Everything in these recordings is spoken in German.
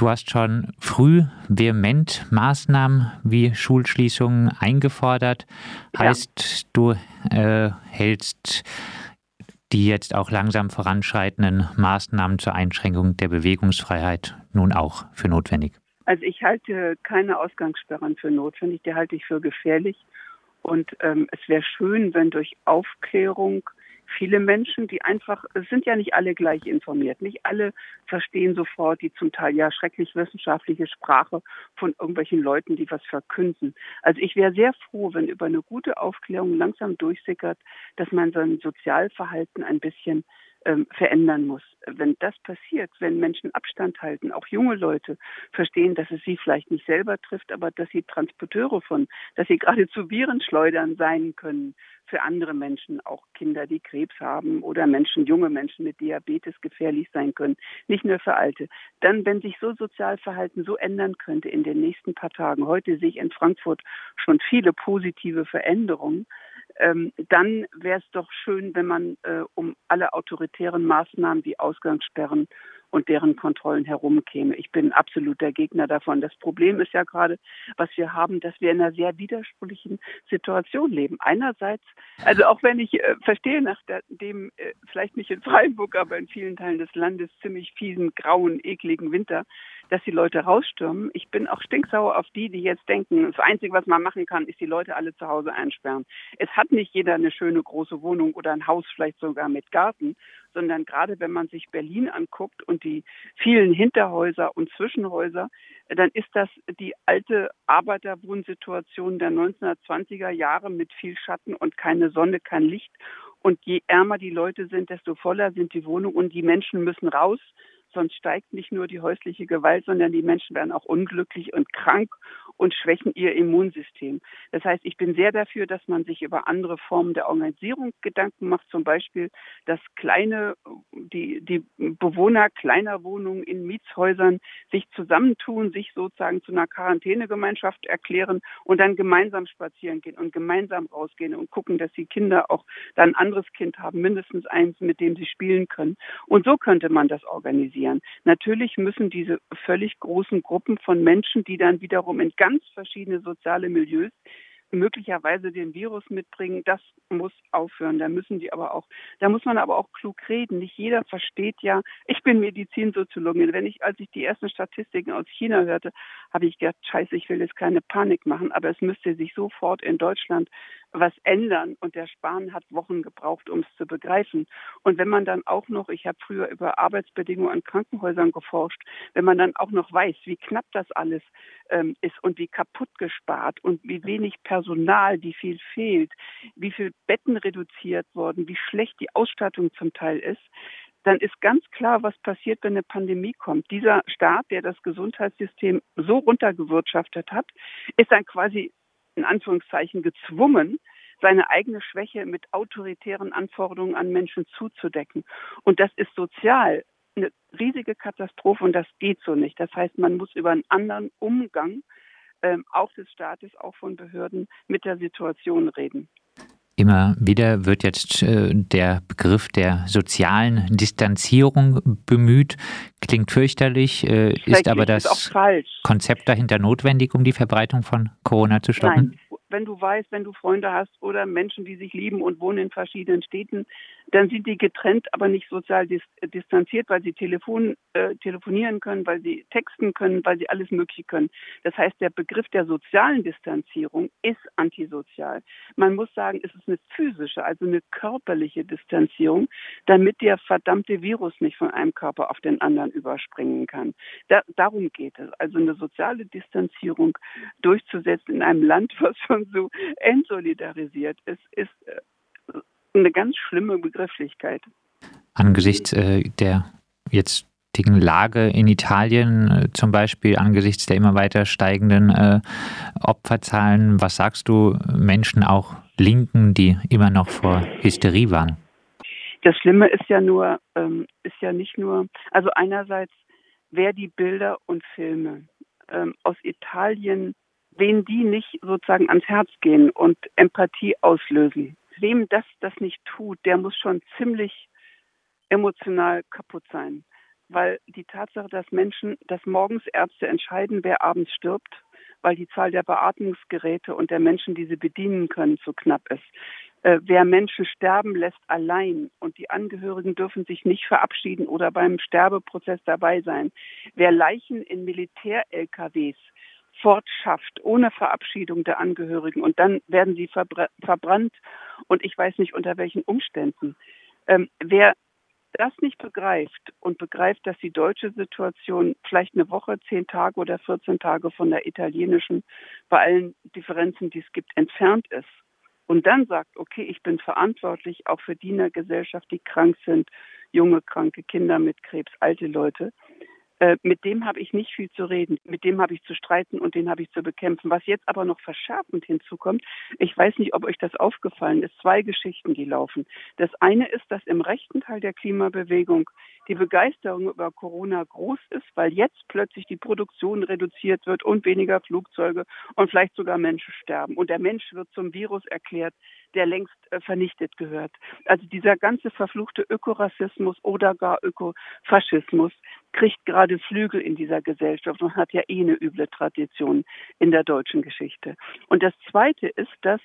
Du hast schon früh vehement Maßnahmen wie Schulschließungen eingefordert. Heißt, ja. du äh, hältst die jetzt auch langsam voranschreitenden Maßnahmen zur Einschränkung der Bewegungsfreiheit nun auch für notwendig? Also ich halte keine Ausgangssperren für notwendig, die halte ich für gefährlich. Und ähm, es wäre schön, wenn durch Aufklärung viele Menschen, die einfach, es sind ja nicht alle gleich informiert, nicht alle verstehen sofort die zum Teil ja schrecklich wissenschaftliche Sprache von irgendwelchen Leuten, die was verkünden. Also ich wäre sehr froh, wenn über eine gute Aufklärung langsam durchsickert, dass man sein Sozialverhalten ein bisschen ähm, verändern muss. Wenn das passiert, wenn Menschen Abstand halten, auch junge Leute verstehen, dass es sie vielleicht nicht selber trifft, aber dass sie Transporteure von, dass sie geradezu Virenschleudern sein können für andere Menschen, auch Kinder, die Krebs haben oder Menschen, junge Menschen mit Diabetes gefährlich sein können, nicht nur für Alte. Dann, wenn sich so Sozialverhalten so ändern könnte in den nächsten paar Tagen, heute sehe ich in Frankfurt schon viele positive Veränderungen, ähm, dann wäre es doch schön, wenn man äh, um alle autoritären Maßnahmen wie Ausgangssperren und deren Kontrollen herumkäme. Ich bin absoluter Gegner davon. Das Problem ist ja gerade, was wir haben, dass wir in einer sehr widersprüchlichen Situation leben. Einerseits, also auch wenn ich äh, verstehe nach der, dem, äh, vielleicht nicht in Freiburg, aber in vielen Teilen des Landes ziemlich fiesen, grauen, ekligen Winter, dass die Leute rausstürmen. Ich bin auch stinksauer auf die, die jetzt denken, das Einzige, was man machen kann, ist die Leute alle zu Hause einsperren. Es hat nicht jeder eine schöne große Wohnung oder ein Haus, vielleicht sogar mit Garten, sondern gerade wenn man sich Berlin anguckt und die vielen Hinterhäuser und Zwischenhäuser, dann ist das die alte Arbeiterwohnsituation der 1920er Jahre mit viel Schatten und keine Sonne, kein Licht. Und je ärmer die Leute sind, desto voller sind die Wohnungen und die Menschen müssen raus sonst steigt nicht nur die häusliche Gewalt, sondern die Menschen werden auch unglücklich und krank und schwächen ihr Immunsystem. Das heißt, ich bin sehr dafür, dass man sich über andere Formen der Organisierung Gedanken macht, zum Beispiel, dass kleine, die, die Bewohner kleiner Wohnungen in Mietshäusern sich zusammentun, sich sozusagen zu einer Quarantänegemeinschaft erklären und dann gemeinsam spazieren gehen und gemeinsam rausgehen und gucken, dass die Kinder auch dann ein anderes Kind haben, mindestens eins, mit dem sie spielen können. Und so könnte man das organisieren. Natürlich müssen diese völlig großen Gruppen von Menschen, die dann wiederum in ganz ganz verschiedene soziale Milieus möglicherweise den Virus mitbringen, das muss aufhören. Da müssen die aber auch, da muss man aber auch klug reden. Nicht jeder versteht ja, ich bin Medizinsoziologin. Wenn ich, als ich die ersten Statistiken aus China hörte, habe ich gedacht, scheiße, ich will jetzt keine Panik machen, aber es müsste sich sofort in Deutschland was ändern und der Spahn hat Wochen gebraucht, um es zu begreifen. Und wenn man dann auch noch, ich habe früher über Arbeitsbedingungen an Krankenhäusern geforscht, wenn man dann auch noch weiß, wie knapp das alles ähm, ist und wie kaputt gespart und wie wenig Personal, wie viel fehlt, wie viel Betten reduziert worden, wie schlecht die Ausstattung zum Teil ist, dann ist ganz klar, was passiert, wenn eine Pandemie kommt. Dieser Staat, der das Gesundheitssystem so runtergewirtschaftet hat, ist dann quasi in Anführungszeichen gezwungen, seine eigene Schwäche mit autoritären Anforderungen an Menschen zuzudecken. Und das ist sozial eine riesige Katastrophe und das geht so nicht. Das heißt, man muss über einen anderen Umgang ähm, auch des Staates, auch von Behörden mit der Situation reden. Immer wieder wird jetzt äh, der Begriff der sozialen Distanzierung bemüht. Klingt fürchterlich, äh, ist aber das ist Konzept dahinter notwendig, um die Verbreitung von Corona zu stoppen? Nein, wenn du weißt, wenn du Freunde hast oder Menschen, die sich lieben und wohnen in verschiedenen Städten, dann sind die getrennt, aber nicht sozial dis distanziert, weil sie telefon, äh, telefonieren können, weil sie texten können, weil sie alles Mögliche können. Das heißt, der Begriff der sozialen Distanzierung ist antisozial. Man muss sagen, es ist eine physische, also eine körperliche Distanzierung, damit der verdammte Virus nicht von einem Körper auf den anderen überspringen kann. Da, darum geht es. Also eine soziale Distanzierung durchzusetzen in einem Land, was schon so entsolidarisiert ist, ist äh, eine ganz schlimme Begrifflichkeit. Angesichts äh, der jetzigen Lage in Italien, äh, zum Beispiel angesichts der immer weiter steigenden äh, Opferzahlen, was sagst du Menschen auch Linken, die immer noch vor Hysterie waren? Das Schlimme ist ja nur, ähm, ist ja nicht nur, also einerseits, wer die Bilder und Filme ähm, aus Italien, wen die nicht sozusagen ans Herz gehen und Empathie auslösen, wem das das nicht tut, der muss schon ziemlich emotional kaputt sein. weil die Tatsache, dass Menschen, dass morgens Ärzte entscheiden, wer abends stirbt, weil die Zahl der Beatmungsgeräte und der Menschen, die sie bedienen können, zu knapp ist. Äh, wer Menschen sterben lässt allein und die Angehörigen dürfen sich nicht verabschieden oder beim Sterbeprozess dabei sein. Wer Leichen in Militär-LKWs fortschafft ohne Verabschiedung der Angehörigen und dann werden sie verbrannt und ich weiß nicht unter welchen Umständen. Ähm, wer das nicht begreift und begreift, dass die deutsche Situation vielleicht eine Woche, zehn Tage oder 14 Tage von der italienischen bei allen Differenzen, die es gibt, entfernt ist und dann sagt, okay, ich bin verantwortlich auch für die in der Gesellschaft, die krank sind, junge, kranke Kinder mit Krebs, alte Leute, äh, mit dem habe ich nicht viel zu reden, mit dem habe ich zu streiten und den habe ich zu bekämpfen. Was jetzt aber noch verschärfend hinzukommt, ich weiß nicht, ob euch das aufgefallen ist, zwei Geschichten, die laufen. Das eine ist, dass im rechten Teil der Klimabewegung die Begeisterung über Corona groß ist, weil jetzt plötzlich die Produktion reduziert wird und weniger Flugzeuge und vielleicht sogar Menschen sterben. Und der Mensch wird zum Virus erklärt, der längst äh, vernichtet gehört. Also dieser ganze verfluchte Ökorassismus oder gar Ökofaschismus kriegt gerade Flügel in dieser Gesellschaft und hat ja eh eine üble Tradition in der deutschen Geschichte. Und das Zweite ist, dass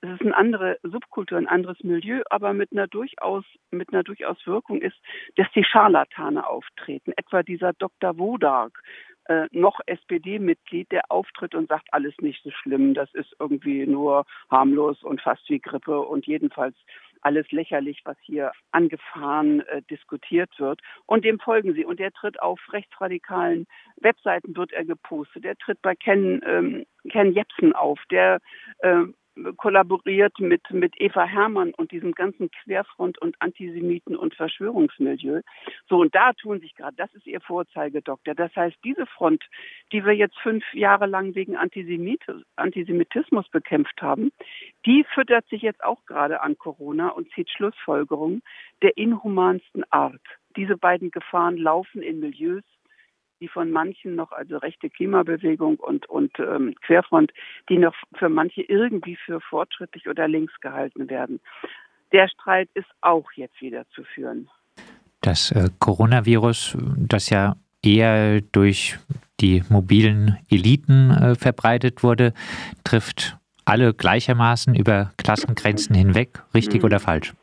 es ist eine andere Subkultur, ein anderes Milieu, aber mit einer durchaus, mit einer durchaus Wirkung ist, dass die Scharlatane auftreten. Etwa dieser Dr. Wodark, äh, noch SPD-Mitglied, der auftritt und sagt, alles nicht so schlimm, das ist irgendwie nur harmlos und fast wie Grippe und jedenfalls alles lächerlich, was hier angefahren äh, diskutiert wird. Und dem folgen sie. Und der tritt auf rechtsradikalen Webseiten, wird er gepostet. Der tritt bei Ken, ähm, Ken Jepsen auf. Der äh, kollaboriert mit, mit Eva Hermann und diesem ganzen Querfront- und Antisemiten- und Verschwörungsmilieu. So, und da tun sich gerade, das ist ihr Vorzeigedoktor. Das heißt, diese Front, die wir jetzt fünf Jahre lang wegen Antisemitismus bekämpft haben, die füttert sich jetzt auch gerade an Corona und zieht Schlussfolgerungen der inhumansten Art. Diese beiden Gefahren laufen in Milieus, die von manchen noch, also rechte Klimabewegung und, und ähm, Querfront, die noch für manche irgendwie für fortschrittlich oder links gehalten werden. Der Streit ist auch jetzt wieder zu führen. Das äh, Coronavirus, das ja eher durch die mobilen Eliten äh, verbreitet wurde, trifft alle gleichermaßen über Klassengrenzen hinweg, richtig hm. oder falsch?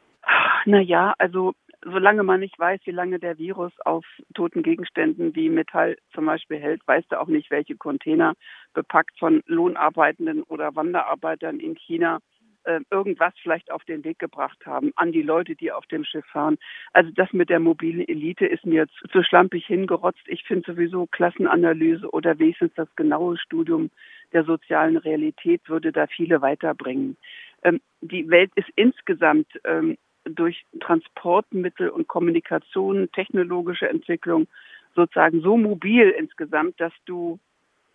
Naja, also solange man nicht weiß, wie lange der Virus auf toten Gegenständen wie Metall zum Beispiel hält, weißt du auch nicht, welche Container bepackt von Lohnarbeitenden oder Wanderarbeitern in China äh, irgendwas vielleicht auf den Weg gebracht haben an die Leute, die auf dem Schiff fahren. Also das mit der mobilen Elite ist mir zu, zu schlampig hingerotzt. Ich finde sowieso Klassenanalyse oder wenigstens das genaue Studium der sozialen Realität würde da viele weiterbringen. Ähm, die Welt ist insgesamt ähm, durch Transportmittel und Kommunikation, technologische Entwicklung sozusagen so mobil insgesamt, dass du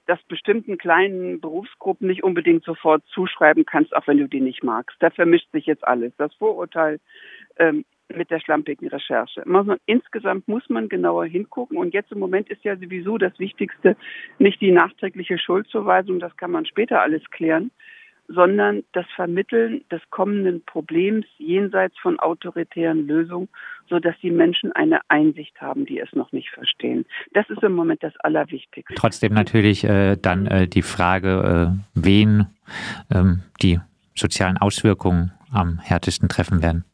das bestimmten kleinen Berufsgruppen nicht unbedingt sofort zuschreiben kannst, auch wenn du die nicht magst. Da vermischt sich jetzt alles. Das Vorurteil ähm, mit der schlampigen Recherche. Man, insgesamt muss man genauer hingucken. Und jetzt im Moment ist ja sowieso das Wichtigste nicht die nachträgliche Schuldzuweisung, das kann man später alles klären, sondern das Vermitteln des kommenden Problems jenseits von autoritären Lösungen, so dass die Menschen eine Einsicht haben, die es noch nicht verstehen. Das ist im Moment das Allerwichtigste. Trotzdem natürlich äh, dann äh, die Frage, äh, wen ähm, die sozialen Auswirkungen am härtesten treffen werden.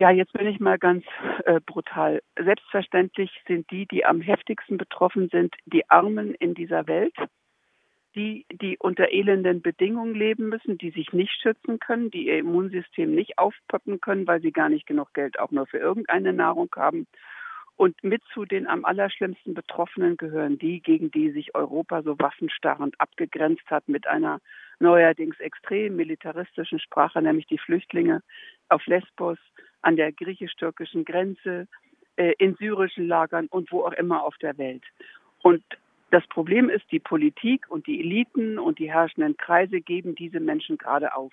Ja, jetzt bin ich mal ganz äh, brutal. Selbstverständlich sind die, die am heftigsten betroffen sind, die Armen in dieser Welt, die, die unter elenden Bedingungen leben müssen, die sich nicht schützen können, die ihr Immunsystem nicht aufpoppen können, weil sie gar nicht genug Geld auch nur für irgendeine Nahrung haben. Und mit zu den am allerschlimmsten Betroffenen gehören die, gegen die sich Europa so waffenstarrend abgegrenzt hat mit einer neuerdings extrem militaristischen Sprache, nämlich die Flüchtlinge auf Lesbos, an der griechisch-türkischen Grenze, äh, in syrischen Lagern und wo auch immer auf der Welt. Und das Problem ist, die Politik und die Eliten und die herrschenden Kreise geben diese Menschen gerade auf.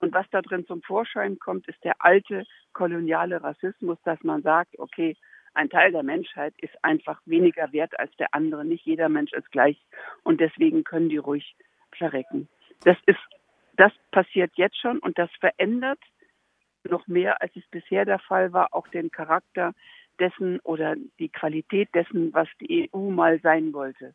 Und was da drin zum Vorschein kommt, ist der alte koloniale Rassismus, dass man sagt, okay, ein Teil der Menschheit ist einfach weniger wert als der andere. Nicht jeder Mensch ist gleich und deswegen können die ruhig verrecken. Das ist, das passiert jetzt schon und das verändert noch mehr, als es bisher der Fall war, auch den Charakter dessen oder die Qualität dessen, was die EU mal sein wollte.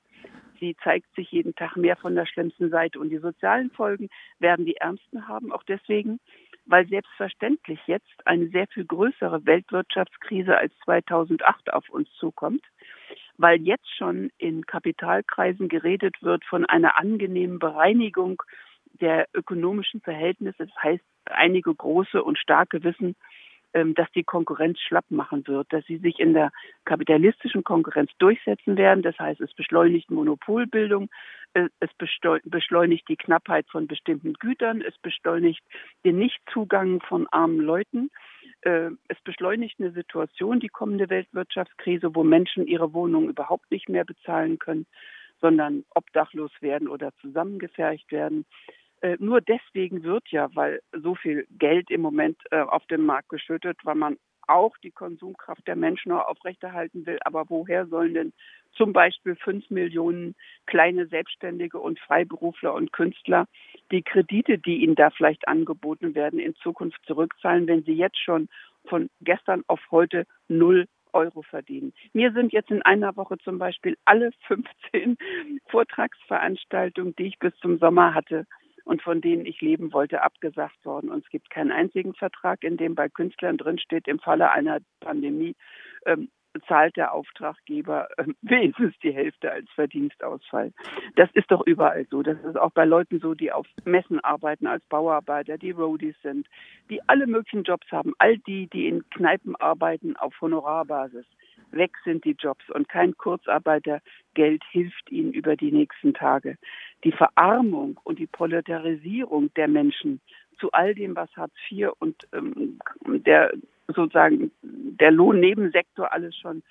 Sie zeigt sich jeden Tag mehr von der schlimmsten Seite und die sozialen Folgen werden die ärmsten haben, auch deswegen, weil selbstverständlich jetzt eine sehr viel größere Weltwirtschaftskrise als 2008 auf uns zukommt, weil jetzt schon in Kapitalkreisen geredet wird von einer angenehmen Bereinigung der ökonomischen Verhältnisse. Das heißt, einige große und starke wissen, dass die Konkurrenz schlapp machen wird, dass sie sich in der kapitalistischen Konkurrenz durchsetzen werden. Das heißt, es beschleunigt Monopolbildung, äh, es beschleunigt die Knappheit von bestimmten Gütern, es beschleunigt den Nichtzugang von armen Leuten. Äh, es beschleunigt eine Situation, die kommende Weltwirtschaftskrise, wo Menschen ihre Wohnungen überhaupt nicht mehr bezahlen können, sondern obdachlos werden oder zusammengefercht werden. Äh, nur deswegen wird ja, weil so viel Geld im Moment äh, auf den Markt geschüttet, weil man auch die Konsumkraft der Menschen noch aufrechterhalten will. Aber woher sollen denn zum Beispiel fünf Millionen kleine Selbstständige und Freiberufler und Künstler die Kredite, die ihnen da vielleicht angeboten werden, in Zukunft zurückzahlen, wenn sie jetzt schon von gestern auf heute null Euro verdienen. Mir sind jetzt in einer Woche zum Beispiel alle 15 Vortragsveranstaltungen, die ich bis zum Sommer hatte, und von denen ich leben wollte, abgesagt worden. Und es gibt keinen einzigen Vertrag, in dem bei Künstlern drinsteht, im Falle einer Pandemie ähm, zahlt der Auftraggeber äh, wenigstens die Hälfte als Verdienstausfall. Das ist doch überall so. Das ist auch bei Leuten so, die auf Messen arbeiten, als Bauarbeiter, die Roadies sind, die alle möglichen Jobs haben. All die, die in Kneipen arbeiten auf Honorarbasis weg sind die Jobs und kein Kurzarbeitergeld hilft ihnen über die nächsten Tage. Die Verarmung und die Proletarisierung der Menschen zu all dem, was Hartz IV und ähm, der sozusagen der Lohnnebensektor alles schon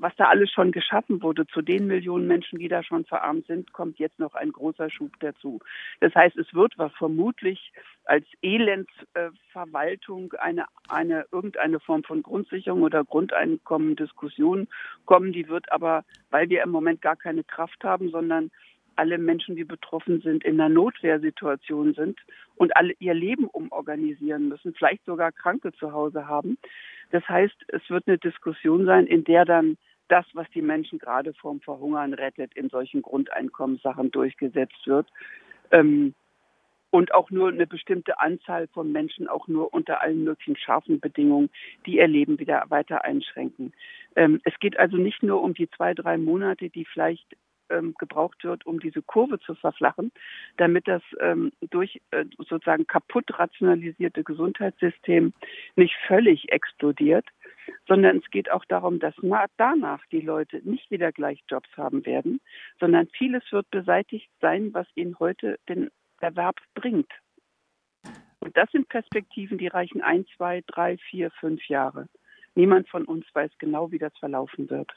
was da alles schon geschaffen wurde, zu den Millionen Menschen, die da schon verarmt sind, kommt jetzt noch ein großer Schub dazu. Das heißt, es wird vermutlich als Elendsverwaltung eine, eine, irgendeine Form von Grundsicherung oder Grundeinkommen Diskussion kommen. Die wird aber, weil wir im Moment gar keine Kraft haben, sondern alle Menschen, die betroffen sind, in einer Notwehrsituation sind und alle ihr Leben umorganisieren müssen, vielleicht sogar Kranke zu Hause haben. Das heißt, es wird eine Diskussion sein, in der dann das, was die Menschen gerade vorm Verhungern rettet, in solchen Grundeinkommenssachen durchgesetzt wird. Ähm, und auch nur eine bestimmte Anzahl von Menschen auch nur unter allen möglichen scharfen Bedingungen, die ihr Leben wieder weiter einschränken. Ähm, es geht also nicht nur um die zwei, drei Monate, die vielleicht ähm, gebraucht wird, um diese Kurve zu verflachen, damit das ähm, durch äh, sozusagen kaputt rationalisierte Gesundheitssystem nicht völlig explodiert, sondern es geht auch darum, dass danach die Leute nicht wieder gleich Jobs haben werden, sondern vieles wird beseitigt sein, was ihnen heute den Erwerb bringt. Und das sind Perspektiven, die reichen ein, zwei, drei, vier, fünf Jahre. Niemand von uns weiß genau, wie das verlaufen wird.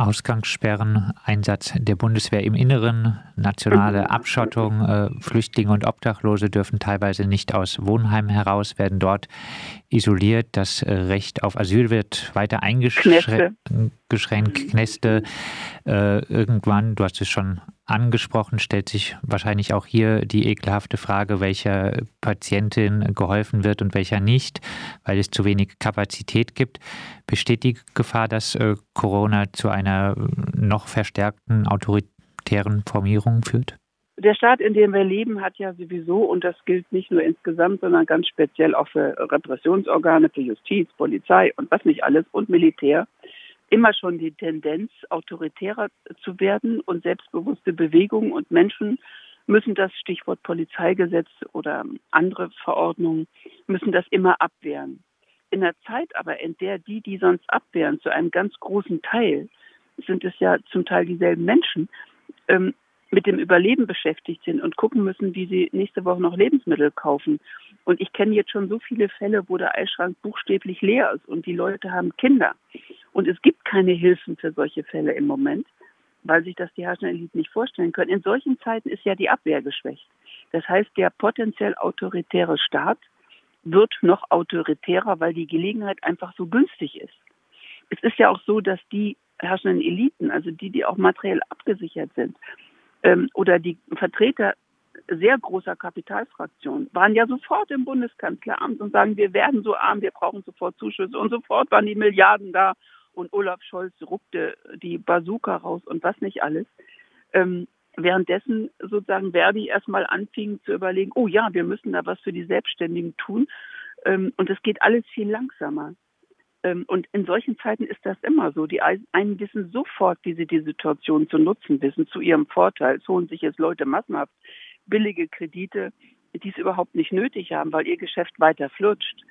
Ausgangssperren, Einsatz der Bundeswehr im Inneren, nationale Abschottung, äh, Flüchtlinge und Obdachlose dürfen teilweise nicht aus Wohnheimen heraus, werden dort isoliert. Das äh, Recht auf Asyl wird weiter eingeschränkt. Kneste. Äh, irgendwann, du hast es schon angesprochen, stellt sich wahrscheinlich auch hier die ekelhafte Frage, welcher Patientin geholfen wird und welcher nicht, weil es zu wenig Kapazität gibt. Besteht die Gefahr, dass äh, Corona zu einer noch verstärkten autoritären Formierung führt? Der Staat, in dem wir leben, hat ja sowieso, und das gilt nicht nur insgesamt, sondern ganz speziell auch für Repressionsorgane, für Justiz, Polizei und was nicht alles und Militär, immer schon die Tendenz, autoritärer zu werden und selbstbewusste Bewegungen und Menschen müssen das Stichwort Polizeigesetz oder andere Verordnungen, müssen das immer abwehren. In der Zeit aber, in der die, die sonst abwehren, zu einem ganz großen Teil, sind es ja zum Teil dieselben Menschen, ähm, mit dem Überleben beschäftigt sind und gucken müssen, wie sie nächste Woche noch Lebensmittel kaufen. Und ich kenne jetzt schon so viele Fälle, wo der Eisschrank buchstäblich leer ist und die Leute haben Kinder. Und es gibt keine Hilfen für solche Fälle im Moment, weil sich das die herrschenden Eliten nicht vorstellen können. In solchen Zeiten ist ja die Abwehr geschwächt. Das heißt, der potenziell autoritäre Staat wird noch autoritärer, weil die Gelegenheit einfach so günstig ist. Es ist ja auch so, dass die herrschenden Eliten, also die, die auch materiell abgesichert sind, ähm, oder die Vertreter sehr großer Kapitalfraktion, waren ja sofort im Bundeskanzleramt und sagen, wir werden so arm, wir brauchen sofort Zuschüsse. Und sofort waren die Milliarden da und Olaf Scholz ruckte die Bazooka raus und was nicht alles. Ähm, währenddessen sozusagen Verdi erstmal anfing zu überlegen, oh ja, wir müssen da was für die Selbstständigen tun. Ähm, und es geht alles viel langsamer. Ähm, und in solchen Zeiten ist das immer so. Die einen wissen sofort, wie sie die Situation zu nutzen wissen, zu ihrem Vorteil. Es holen sich jetzt Leute massenhaft billige Kredite, die es überhaupt nicht nötig haben, weil ihr Geschäft weiter flutscht.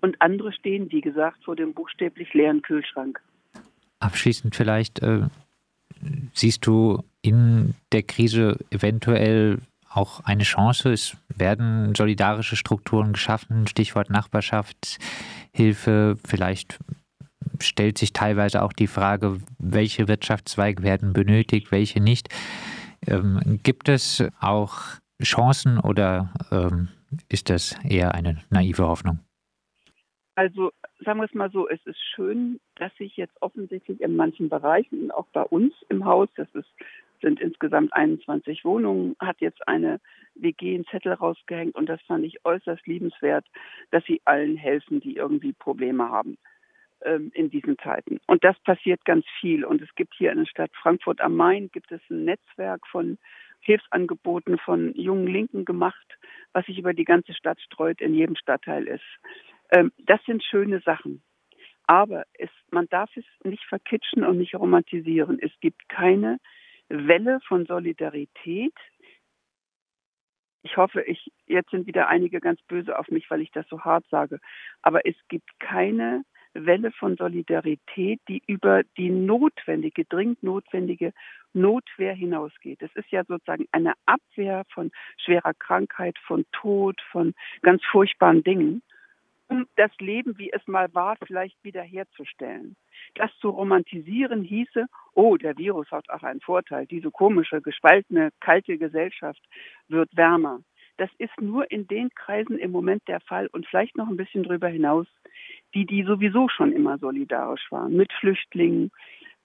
Und andere stehen, wie gesagt, vor dem buchstäblich leeren Kühlschrank. Abschließend vielleicht, äh, siehst du in der Krise eventuell auch eine Chance? Es werden solidarische Strukturen geschaffen, Stichwort Nachbarschaftshilfe. Vielleicht stellt sich teilweise auch die Frage, welche Wirtschaftszweige werden benötigt, welche nicht. Ähm, gibt es auch Chancen oder ähm, ist das eher eine naive Hoffnung? Also sagen wir es mal so, es ist schön, dass sich jetzt offensichtlich in manchen Bereichen, auch bei uns im Haus, das ist, sind insgesamt 21 Wohnungen, hat jetzt eine WG einen Zettel rausgehängt und das fand ich äußerst liebenswert, dass sie allen helfen, die irgendwie Probleme haben ähm, in diesen Zeiten. Und das passiert ganz viel. Und es gibt hier in der Stadt Frankfurt am Main gibt es ein Netzwerk von Hilfsangeboten von jungen Linken gemacht, was sich über die ganze Stadt streut, in jedem Stadtteil ist. Ähm, das sind schöne Sachen. Aber es, man darf es nicht verkitschen und nicht romantisieren. Es gibt keine Welle von Solidarität. Ich hoffe, ich, jetzt sind wieder einige ganz böse auf mich, weil ich das so hart sage. Aber es gibt keine Welle von Solidarität, die über die notwendige, dringend notwendige Notwehr hinausgeht. Es ist ja sozusagen eine Abwehr von schwerer Krankheit, von Tod, von ganz furchtbaren Dingen um das Leben, wie es mal war, vielleicht wiederherzustellen. Das zu romantisieren hieße, oh, der Virus hat auch einen Vorteil, diese komische, gespaltene, kalte Gesellschaft wird wärmer. Das ist nur in den Kreisen im Moment der Fall und vielleicht noch ein bisschen darüber hinaus, die, die sowieso schon immer solidarisch waren, mit Flüchtlingen,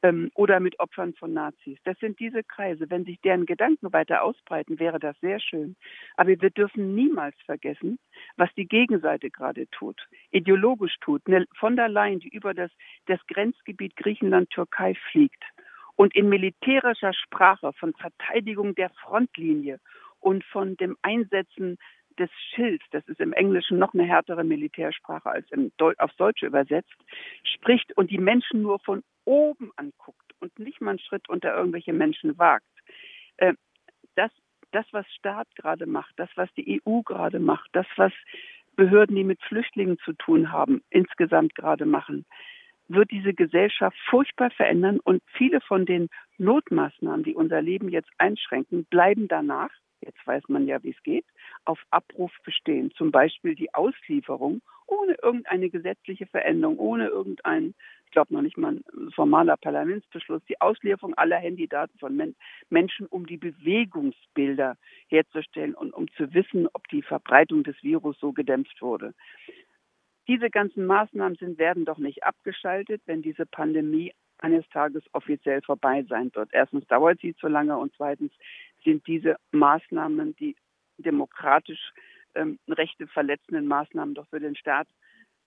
ähm, oder mit Opfern von Nazis. Das sind diese Kreise. Wenn sich deren Gedanken weiter ausbreiten, wäre das sehr schön. Aber wir dürfen niemals vergessen, was die Gegenseite gerade tut, ideologisch tut. Eine von der Leyen, die über das, das Grenzgebiet Griechenland-Türkei fliegt und in militärischer Sprache von Verteidigung der Frontlinie und von dem Einsetzen des Schilds, das ist im Englischen noch eine härtere Militärsprache als im Deu aufs Deutsche übersetzt, spricht und die Menschen nur von oben anguckt und nicht mal einen Schritt unter irgendwelche Menschen wagt. Äh, das, das, was Staat gerade macht, das, was die EU gerade macht, das, was Behörden, die mit Flüchtlingen zu tun haben, insgesamt gerade machen, wird diese Gesellschaft furchtbar verändern und viele von den Notmaßnahmen, die unser Leben jetzt einschränken, bleiben danach jetzt weiß man ja, wie es geht, auf Abruf bestehen. Zum Beispiel die Auslieferung ohne irgendeine gesetzliche Veränderung, ohne irgendein, ich glaube noch nicht mal ein formaler Parlamentsbeschluss, die Auslieferung aller Handydaten von Men Menschen, um die Bewegungsbilder herzustellen und um zu wissen, ob die Verbreitung des Virus so gedämpft wurde. Diese ganzen Maßnahmen sind, werden doch nicht abgeschaltet, wenn diese Pandemie eines Tages offiziell vorbei sein wird. Erstens dauert sie zu lange und zweitens sind diese Maßnahmen, die demokratisch ähm, Rechte verletzenden Maßnahmen doch für den Staat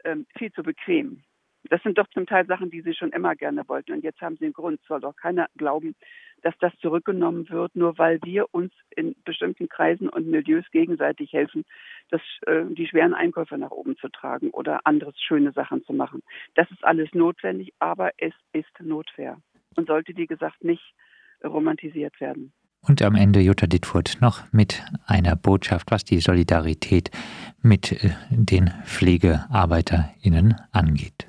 ähm, viel zu bequem. Das sind doch zum Teil Sachen, die sie schon immer gerne wollten. Und jetzt haben sie einen Grund. Soll doch keiner glauben, dass das zurückgenommen wird, nur weil wir uns in bestimmten Kreisen und Milieus gegenseitig helfen, das, äh, die schweren Einkäufe nach oben zu tragen oder anderes schöne Sachen zu machen. Das ist alles notwendig, aber es ist Notwehr und sollte, wie gesagt, nicht romantisiert werden. Und am Ende Jutta Dittfurt noch mit einer Botschaft, was die Solidarität mit äh, den PflegearbeiterInnen angeht.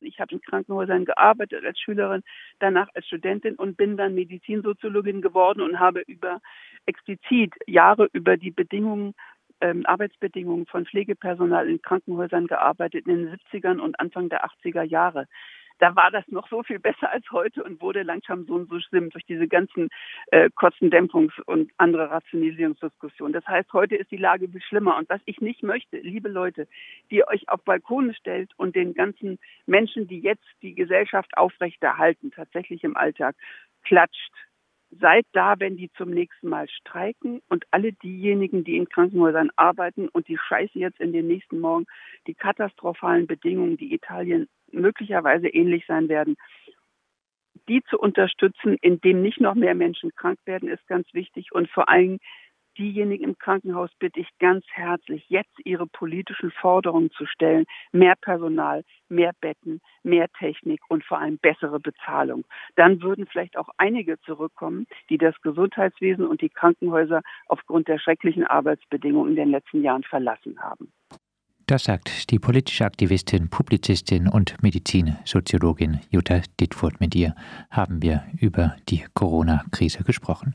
Ich habe in Krankenhäusern gearbeitet als Schülerin, danach als Studentin und bin dann Medizinsoziologin geworden und habe über explizit Jahre über die Bedingungen ähm, Arbeitsbedingungen von Pflegepersonal in Krankenhäusern gearbeitet in den 70ern und Anfang der 80er Jahre da war das noch so viel besser als heute und wurde langsam so und so schlimm durch diese ganzen äh, Kostendämpfungs- und andere Rationalisierungsdiskussionen. Das heißt, heute ist die Lage viel schlimmer. Und was ich nicht möchte, liebe Leute, die euch auf Balkone stellt und den ganzen Menschen, die jetzt die Gesellschaft aufrechterhalten, tatsächlich im Alltag, klatscht seid da, wenn die zum nächsten Mal streiken und alle diejenigen, die in Krankenhäusern arbeiten und die Scheiße jetzt in den nächsten Morgen, die katastrophalen Bedingungen, die Italien möglicherweise ähnlich sein werden, die zu unterstützen, indem nicht noch mehr Menschen krank werden, ist ganz wichtig. Und vor allem diejenigen im Krankenhaus bitte ich ganz herzlich, jetzt ihre politischen Forderungen zu stellen. Mehr Personal, mehr Betten, mehr Technik und vor allem bessere Bezahlung. Dann würden vielleicht auch einige zurückkommen, die das Gesundheitswesen und die Krankenhäuser aufgrund der schrecklichen Arbeitsbedingungen in den letzten Jahren verlassen haben. Das sagt die politische Aktivistin, Publizistin und Medizinsoziologin Jutta Dittfurt. Mit ihr haben wir über die Corona-Krise gesprochen.